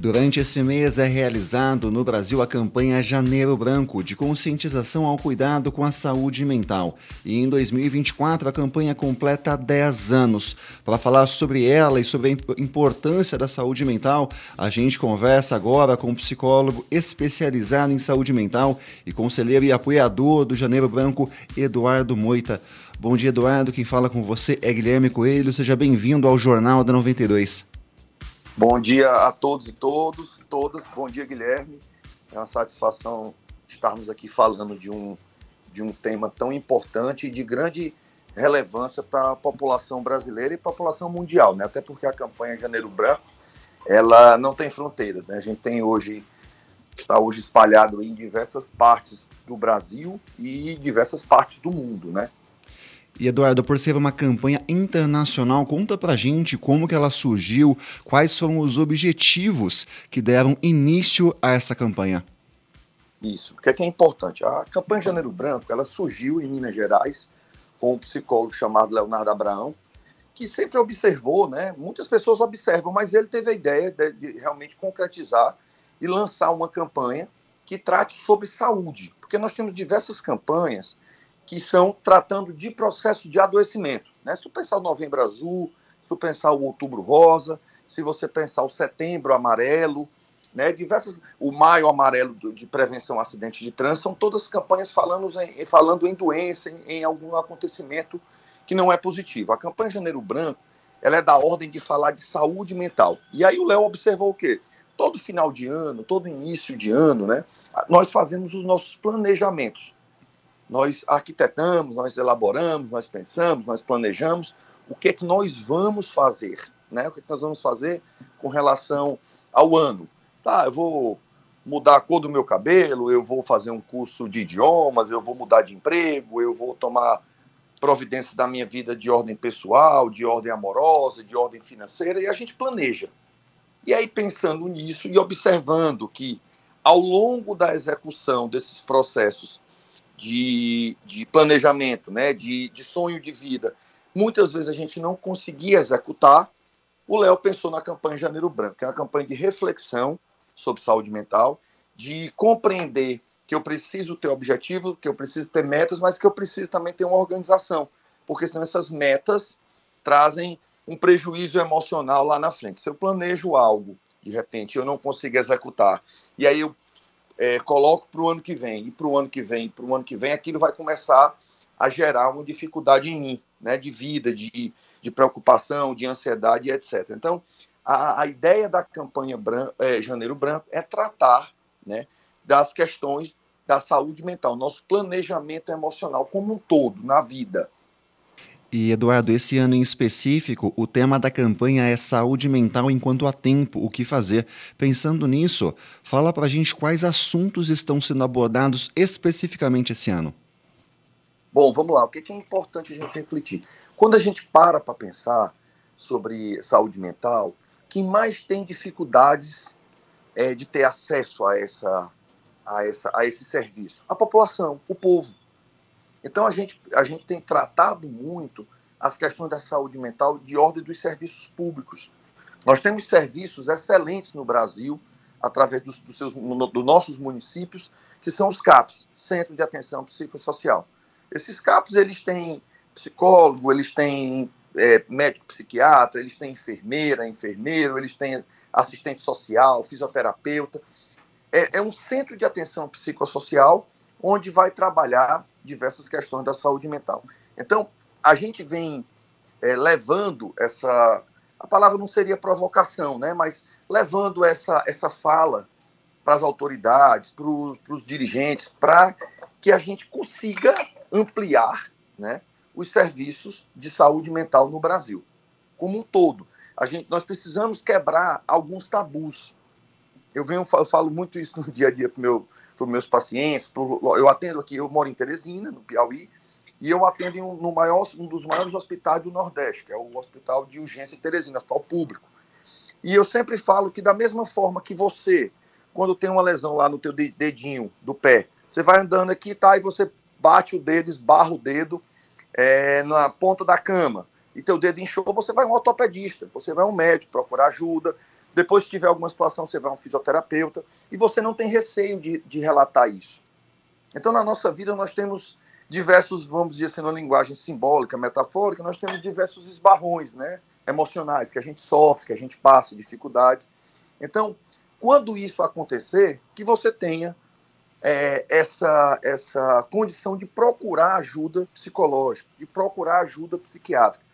Durante esse mês é realizado no Brasil a campanha Janeiro Branco de conscientização ao cuidado com a saúde mental. E em 2024 a campanha completa 10 anos. Para falar sobre ela e sobre a importância da saúde mental, a gente conversa agora com um psicólogo especializado em saúde mental e conselheiro e apoiador do Janeiro Branco, Eduardo Moita. Bom dia, Eduardo. Quem fala com você é Guilherme Coelho. Seja bem-vindo ao Jornal da 92. Bom dia a todos e todos, todas. Bom dia, Guilherme. É uma satisfação estarmos aqui falando de um, de um tema tão importante e de grande relevância para a população brasileira e população mundial, né? Até porque a campanha Janeiro Branco, ela não tem fronteiras, né? A gente tem hoje está hoje espalhado em diversas partes do Brasil e diversas partes do mundo, né? E Eduardo, por ser uma campanha internacional, conta pra gente como que ela surgiu, quais são os objetivos que deram início a essa campanha. Isso, o que é, que é importante? A campanha Janeiro Branco, ela surgiu em Minas Gerais com um psicólogo chamado Leonardo Abraão, que sempre observou, né? Muitas pessoas observam, mas ele teve a ideia de, de realmente concretizar e lançar uma campanha que trate sobre saúde, porque nós temos diversas campanhas que são tratando de processo de adoecimento. Né? Se tu pensar o Novembro Azul, se tu pensar o Outubro Rosa, se você pensar o Setembro Amarelo, né? diversas, o Maio Amarelo de Prevenção a Acidentes de Trânsito, são todas campanhas falando em, falando em doença, em, em algum acontecimento que não é positivo. A campanha Janeiro Branco ela é da ordem de falar de saúde mental. E aí o Léo observou o quê? Todo final de ano, todo início de ano, né, nós fazemos os nossos planejamentos nós arquitetamos, nós elaboramos, nós pensamos, nós planejamos o que é que nós vamos fazer, né? O que, é que nós vamos fazer com relação ao ano. Tá, eu vou mudar a cor do meu cabelo, eu vou fazer um curso de idiomas, eu vou mudar de emprego, eu vou tomar providências da minha vida de ordem pessoal, de ordem amorosa, de ordem financeira, e a gente planeja. E aí, pensando nisso e observando que, ao longo da execução desses processos, de, de planejamento, né, de, de sonho de vida, muitas vezes a gente não conseguia executar, o Léo pensou na campanha Janeiro Branco, que é uma campanha de reflexão sobre saúde mental, de compreender que eu preciso ter objetivos, que eu preciso ter metas, mas que eu preciso também ter uma organização, porque senão essas metas trazem um prejuízo emocional lá na frente. Se eu planejo algo, de repente eu não consigo executar, e aí eu é, coloco para o ano que vem, e para o ano que vem, para o ano que vem, aquilo vai começar a gerar uma dificuldade em mim, né, de vida, de, de preocupação, de ansiedade, etc. Então, a, a ideia da campanha é, Janeiro Branco é tratar né, das questões da saúde mental, nosso planejamento emocional como um todo na vida. E Eduardo, esse ano em específico, o tema da campanha é saúde mental enquanto há tempo, o que fazer. Pensando nisso, fala para a gente quais assuntos estão sendo abordados especificamente esse ano. Bom, vamos lá. O que é importante a gente refletir? Quando a gente para para pensar sobre saúde mental, quem mais tem dificuldades é, de ter acesso a, essa, a, essa, a esse serviço? A população, o povo. Então a gente, a gente tem tratado muito as questões da saúde mental de ordem dos serviços públicos. Nós temos serviços excelentes no Brasil, através dos, dos, seus, dos nossos municípios, que são os CAPs, Centro de Atenção Psicossocial. Esses CAPs, eles têm psicólogo, eles têm é, médico psiquiatra, eles têm enfermeira, enfermeiro, eles têm assistente social, fisioterapeuta. É, é um centro de atenção psicossocial onde vai trabalhar diversas questões da saúde mental. Então, a gente vem é, levando essa. A palavra não seria provocação, né? mas levando essa, essa fala para as autoridades, para os dirigentes, para que a gente consiga ampliar né, os serviços de saúde mental no Brasil, como um todo. A gente, nós precisamos quebrar alguns tabus. Eu, venho, eu falo muito isso no dia a dia para meu, para os meus pacientes. Pro, eu atendo aqui, eu moro em Teresina, no Piauí, e eu atendo em um, no maior, um dos maiores hospitais do Nordeste, que é o Hospital de Urgência Teresina, Hospital Público. E eu sempre falo que da mesma forma que você, quando tem uma lesão lá no teu dedinho do pé, você vai andando aqui, tá, e você bate o dedo, esbarra o dedo é, na ponta da cama, e teu dedo inchou, você vai um ortopedista, você vai um médico procurar ajuda, Depois, se tiver alguma situação, você vai a um fisioterapeuta e você não tem receio de, de relatar isso. Então, na nossa vida, nós temos diversos, vamos dizer assim, na linguagem simbólica, metafórica, nós temos diversos esbarrões, né? Emocionais, que a gente sofre, que a gente passa, dificuldades. Então, quando isso acontecer, que você tenha é, essa, essa condição de procurar ajuda psicológica, de procurar ajuda psiquiátrica,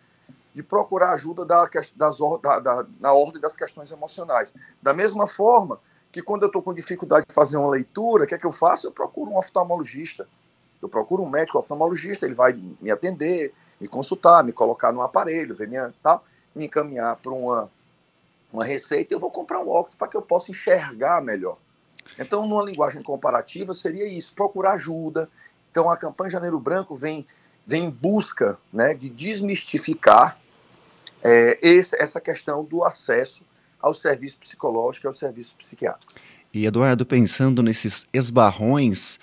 de procurar ajuda da, das, da, da, na ordem das questões emocionais. Da mesma forma que quando eu estou com dificuldade de fazer uma leitura, o que é que eu faço? Eu procuro um oftalmologista. Eu procuro um médico oftalmologista, ele vai me atender, me consultar, me colocar no aparelho, ver minha, tal, me encaminhar para uma, uma receita e eu vou comprar um óculos para que eu possa enxergar melhor. Então, numa linguagem comparativa, seria isso, procurar ajuda. Então, a campanha Janeiro Branco vem, vem em busca né, de desmistificar é, esse, essa questão do acesso ao serviço psicológico e ao serviço psiquiátrico. E, Eduardo, pensando nesses esbarrões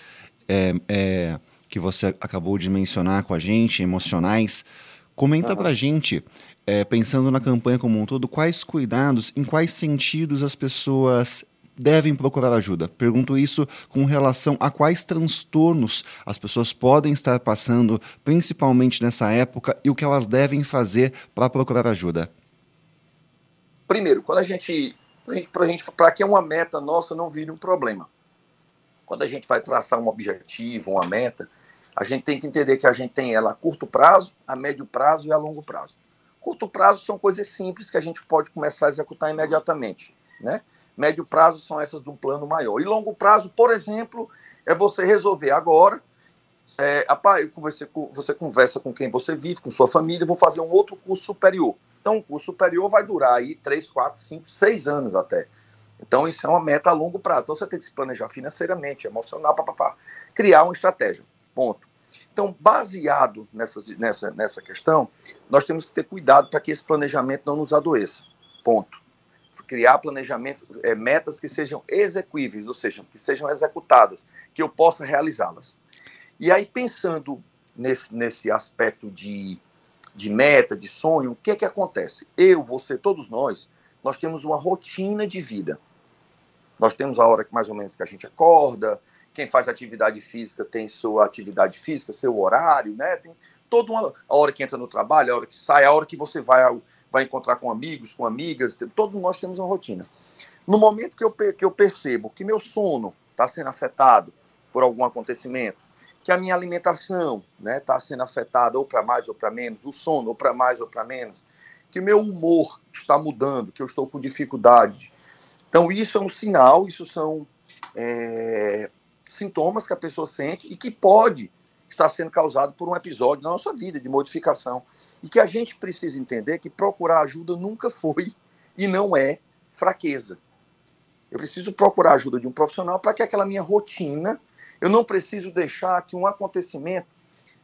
é, é, que você acabou de mencionar com a gente, emocionais, comenta uhum. pra gente, é, pensando na campanha como um todo, quais cuidados, em quais sentidos as pessoas devem procurar ajuda? Pergunto isso com relação a quais transtornos as pessoas podem estar passando, principalmente nessa época, e o que elas devem fazer para procurar ajuda. Primeiro, quando a gente, para gente, para que uma meta nossa não vire um problema. Quando a gente vai traçar um objetivo, uma meta, a gente tem que entender que a gente tem ela a curto prazo, a médio prazo e a longo prazo. Curto prazo são coisas simples que a gente pode começar a executar imediatamente, né? Médio prazo são essas de um plano maior. E longo prazo, por exemplo, é você resolver agora. É, você, você conversa com quem você vive, com sua família, vou fazer um outro curso superior. Então, o curso superior vai durar aí 3, 4, 5, 6 anos até. Então, isso é uma meta a longo prazo. Então, você tem que se planejar financeiramente, emocional, papapá. Criar uma estratégia. Ponto. Então, baseado nessa, nessa, nessa questão, nós temos que ter cuidado para que esse planejamento não nos adoeça. Ponto criar planejamento, é, metas que sejam execuíveis, ou seja, que sejam executadas, que eu possa realizá-las. E aí, pensando nesse, nesse aspecto de, de meta, de sonho, o que é que acontece? Eu, você, todos nós, nós temos uma rotina de vida. Nós temos a hora que mais ou menos que a gente acorda, quem faz atividade física tem sua atividade física, seu horário, né? Tem toda uma a hora que entra no trabalho, a hora que sai, a hora que você vai ao, vai encontrar com amigos, com amigas, todos nós temos uma rotina. No momento que eu, que eu percebo que meu sono está sendo afetado por algum acontecimento, que a minha alimentação está né, tá sendo afetada ou para mais ou para menos, o sono ou para mais ou para menos, que meu humor está mudando, que eu estou com dificuldade. Então, isso é um sinal, isso são é, sintomas que a pessoa sente e que pode estar sendo causado por um episódio na nossa vida de modificação e que a gente precisa entender que procurar ajuda nunca foi e não é fraqueza. Eu preciso procurar ajuda de um profissional para que aquela minha rotina, eu não preciso deixar que um acontecimento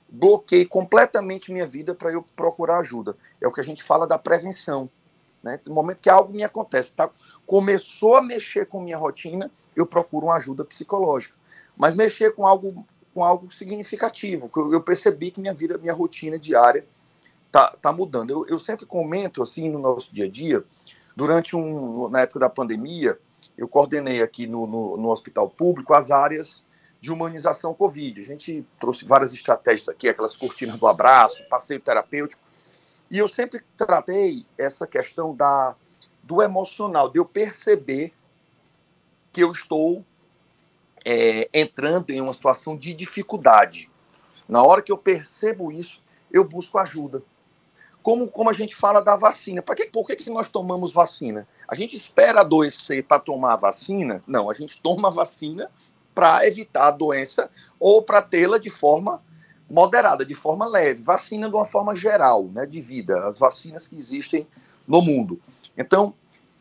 bloqueie completamente minha vida para eu procurar ajuda. É o que a gente fala da prevenção. Né? No momento que algo me acontece, tá? começou a mexer com minha rotina, eu procuro uma ajuda psicológica. Mas mexer com algo, com algo significativo, que eu percebi que minha vida, minha rotina diária tá, tá mudando. Eu, eu sempre comento assim no nosso dia a dia, durante um, na época da pandemia, eu coordenei aqui no, no, no hospital público as áreas de humanização Covid. A gente trouxe várias estratégias aqui, aquelas cortinas do abraço, passeio terapêutico, e eu sempre tratei essa questão da, do emocional, de eu perceber que eu estou é, entrando em uma situação de dificuldade. Na hora que eu percebo isso, eu busco ajuda como, como a gente fala da vacina. Que, por que, que nós tomamos vacina? A gente espera adoecer para tomar a vacina? Não, a gente toma a vacina para evitar a doença ou para tê-la de forma moderada, de forma leve. Vacina de uma forma geral, né, de vida, as vacinas que existem no mundo. Então,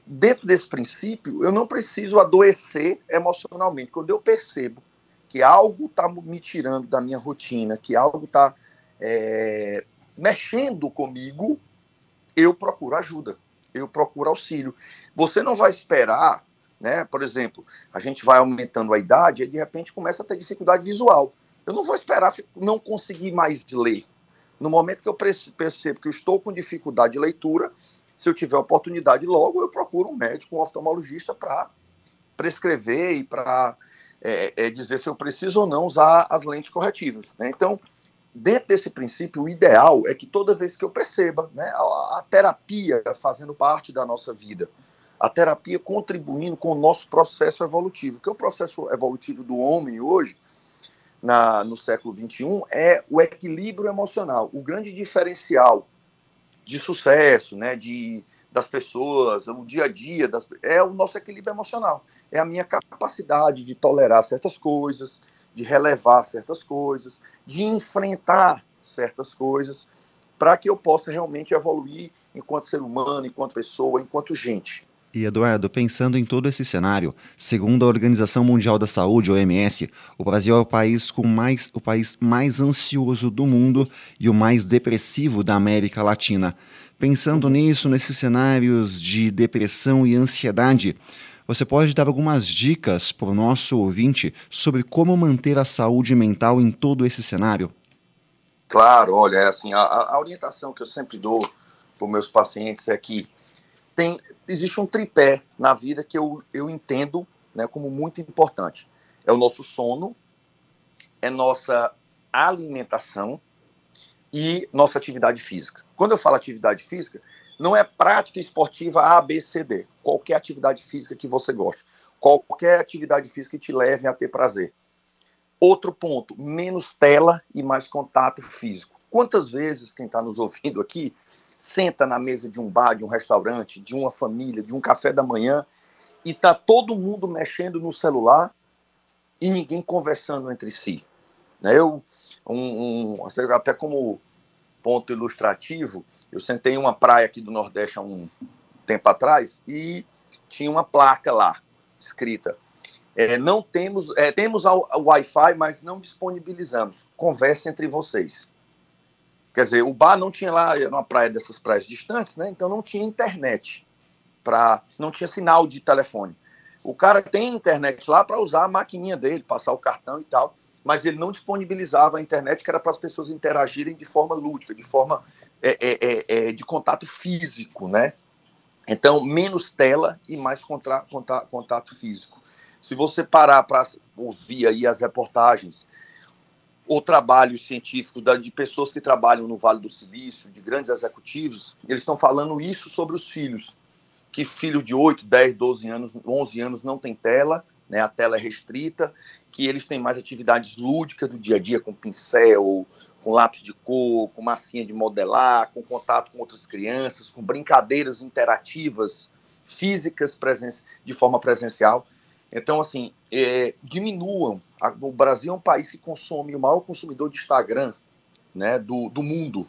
dentro desse princípio, eu não preciso adoecer emocionalmente. Quando eu percebo que algo está me tirando da minha rotina, que algo está é, mexendo comigo, eu procuro ajuda, eu procuro auxílio. Você não vai esperar, né? Por exemplo, a gente vai aumentando a idade e de repente começa a ter dificuldade visual. Eu não vou esperar não conseguir mais ler. No momento que eu percebo que eu estou com dificuldade de leitura, se eu tiver oportunidade logo, eu procuro um médico, um oftalmologista para prescrever e para é, é, dizer se eu preciso ou não usar as lentes corretivas. Né? Então, dentro desse princípio, o ideal é que toda vez que eu perceba né, a, a terapia fazendo parte da nossa vida, a terapia contribuindo com o nosso processo evolutivo, que é o processo evolutivo do homem hoje, na, no século XXI, é o equilíbrio emocional. O grande diferencial de sucesso, né, de, das pessoas, o dia a dia, das, é o nosso equilíbrio emocional. É a minha capacidade de tolerar certas coisas, de relevar certas coisas, de enfrentar certas coisas, para que eu possa realmente evoluir enquanto ser humano, enquanto pessoa, enquanto gente. E Eduardo, pensando em todo esse cenário, segundo a Organização Mundial da Saúde, OMS, o Brasil é o país com mais o país mais ansioso do mundo e o mais depressivo da América Latina. Pensando nisso, nesses cenários de depressão e ansiedade, você pode dar algumas dicas para o nosso ouvinte sobre como manter a saúde mental em todo esse cenário? Claro, olha, é assim, a, a orientação que eu sempre dou para os meus pacientes é que tem, existe um tripé na vida que eu, eu entendo né, como muito importante. É o nosso sono, é nossa alimentação e nossa atividade física. Quando eu falo atividade física, não é prática esportiva A, B, C, D. Qualquer atividade física que você goste. Qualquer atividade física que te leve a ter prazer. Outro ponto, menos tela e mais contato físico. Quantas vezes quem está nos ouvindo aqui senta na mesa de um bar, de um restaurante, de uma família, de um café da manhã, e tá todo mundo mexendo no celular e ninguém conversando entre si. Né? Eu, um, um, até como ponto ilustrativo, eu sentei em uma praia aqui do Nordeste há um tempo atrás e tinha uma placa lá escrita. É, não temos, é, temos o Wi-Fi, mas não disponibilizamos. Converse entre vocês. Quer dizer, o bar não tinha lá, era uma praia dessas praias distantes, né? Então não tinha internet, pra, não tinha sinal de telefone. O cara tem internet lá para usar a maquininha dele, passar o cartão e tal, mas ele não disponibilizava a internet que era para as pessoas interagirem de forma lúdica, de forma é, é, é, é, de contato físico, né? Então, menos tela e mais contra, contato, contato físico. Se você parar para ouvir aí as reportagens o trabalho científico de pessoas que trabalham no Vale do Silício, de grandes executivos, eles estão falando isso sobre os filhos, que filho de 8, 10, 12 anos, 11 anos não tem tela, né, a tela é restrita, que eles têm mais atividades lúdicas do dia a dia, com pincel, com lápis de cor, com massinha de modelar, com contato com outras crianças, com brincadeiras interativas, físicas de forma presencial. Então, assim, é, diminuam. O Brasil é um país que consome o maior consumidor de Instagram né, do, do mundo.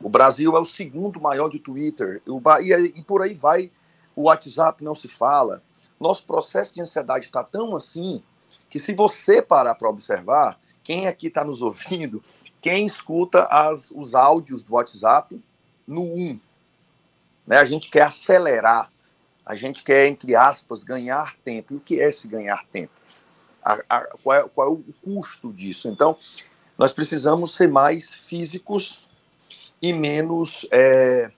O Brasil é o segundo maior de Twitter. O, e, e por aí vai. O WhatsApp não se fala. Nosso processo de ansiedade está tão assim que, se você parar para observar, quem aqui está nos ouvindo, quem escuta as, os áudios do WhatsApp no 1. Né? A gente quer acelerar a gente quer, entre aspas, ganhar tempo. E o que é esse ganhar tempo? A, a, qual, é, qual, é, o custo disso? Então, nós precisamos ser mais físicos e menos é,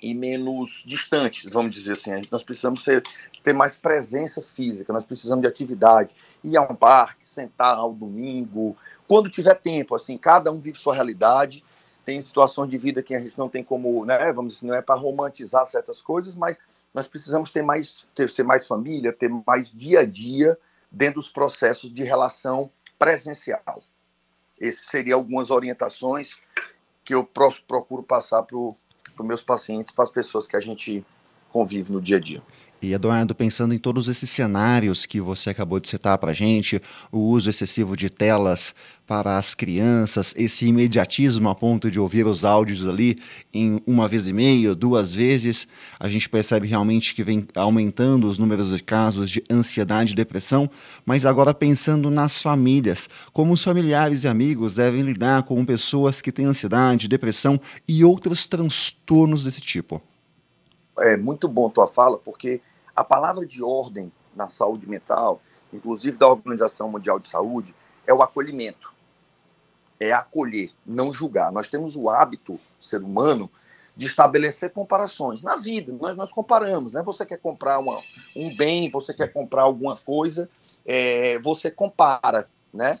e menos distantes, vamos dizer assim. Nós precisamos ser, ter mais presença física, nós precisamos de atividade, ir a um parque, sentar ao domingo, quando tiver tempo. Assim, cada um vive sua realidade. Tem situações de vida que a gente não tem como, né, vamos dizer, não é para romantizar certas coisas, mas nós precisamos ter mais, ter, ser mais família, ter mais dia a dia dentro dos processos de relação presencial. Essas seriam algumas orientações que eu procuro passar para os meus pacientes, para as pessoas que a gente convive no dia a dia. E Eduardo, pensando em todos esses cenários que você acabou de citar para a gente, o uso excessivo de telas para as crianças, esse imediatismo a ponto de ouvir os áudios ali em uma vez e meia, duas vezes, a gente percebe realmente que vem aumentando os números de casos de ansiedade e depressão. Mas agora pensando nas famílias, como os familiares e amigos devem lidar com pessoas que têm ansiedade, depressão e outros transtornos desse tipo? É muito bom tua fala, porque a palavra de ordem na saúde mental, inclusive da Organização Mundial de Saúde, é o acolhimento. É acolher, não julgar. Nós temos o hábito, ser humano, de estabelecer comparações. Na vida, nós, nós comparamos, né? Você quer comprar uma, um bem, você quer comprar alguma coisa, é, você compara, né?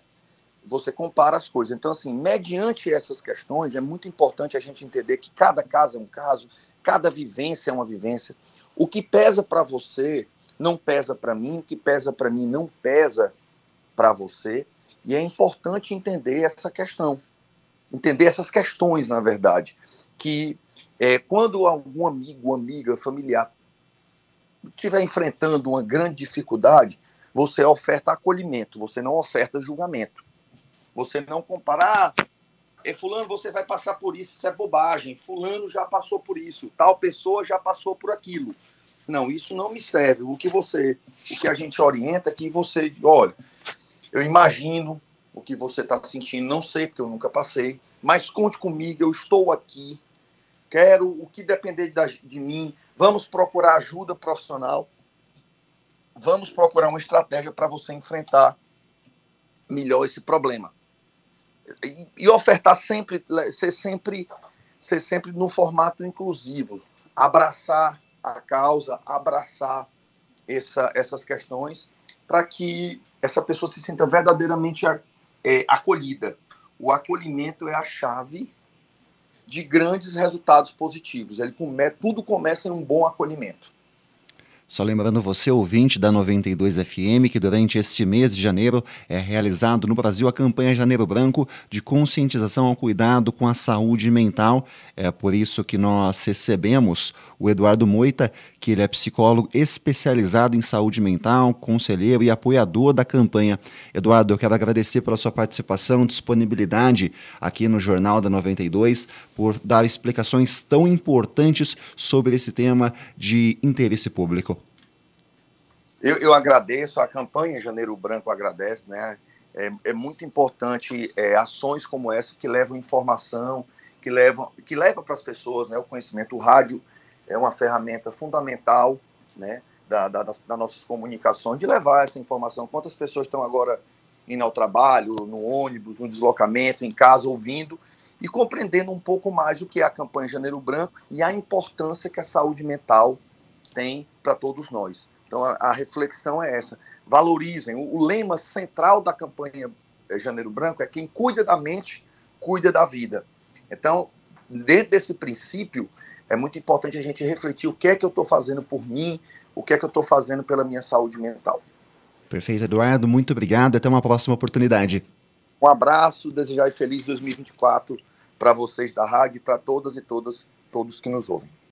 Você compara as coisas. Então, assim, mediante essas questões, é muito importante a gente entender que cada caso é um caso, cada vivência é uma vivência. O que pesa para você não pesa para mim, o que pesa para mim não pesa para você. E é importante entender essa questão, entender essas questões, na verdade, que é, quando algum amigo, amiga, familiar estiver enfrentando uma grande dificuldade, você oferta acolhimento, você não oferta julgamento. Você não comparar, ah, é, fulano, você vai passar por isso, isso é bobagem. Fulano já passou por isso, tal pessoa já passou por aquilo. Não, isso não me serve. O que você, o que a gente orienta é que você, olha, eu imagino o que você está sentindo, não sei porque eu nunca passei, mas conte comigo, eu estou aqui, quero o que depender de mim, vamos procurar ajuda profissional, vamos procurar uma estratégia para você enfrentar melhor esse problema. E, ofertar sempre, ser sempre, ser sempre no formato inclusivo, abraçar a causa, abraçar essa, essas questões para que essa pessoa se sinta verdadeiramente é, acolhida. O acolhimento é a chave de grandes resultados positivos. Ele come, tudo começa em um bom acolhimento. Só lembrando você, ouvinte da 92 FM, que durante este mês de janeiro é realizado no Brasil a campanha Janeiro Branco de conscientização ao cuidado com a saúde mental. É por isso que nós recebemos o Eduardo Moita, que ele é psicólogo especializado em saúde mental, conselheiro e apoiador da campanha. Eduardo, eu quero agradecer pela sua participação, disponibilidade aqui no Jornal da 92, por dar explicações tão importantes sobre esse tema de interesse público. Eu, eu agradeço, a campanha Janeiro Branco agradece, né? É, é muito importante é, ações como essa que levam informação, que levam que leva para as pessoas né, o conhecimento. O rádio é uma ferramenta fundamental né, da, da, das nossas comunicações, de levar essa informação. Quantas pessoas estão agora indo ao trabalho, no ônibus, no deslocamento, em casa, ouvindo e compreendendo um pouco mais o que é a campanha Janeiro Branco e a importância que a saúde mental tem para todos nós. Então, a, a, reflexão é essa: valorizem. O, o, lema central da campanha eh, Janeiro Branco é quem cuida da mente, cuida da vida. Então, dentro desse princípio, é muito importante a gente refletir o que é que eu estou fazendo por mim, o que é que eu estou fazendo pela minha saúde mental. Perfeito, Eduardo. Muito obrigado. Até uma próxima oportunidade. Um abraço, desejar feliz 2024 para vocês da rádio e para todas e todas, todos que nos ouvem.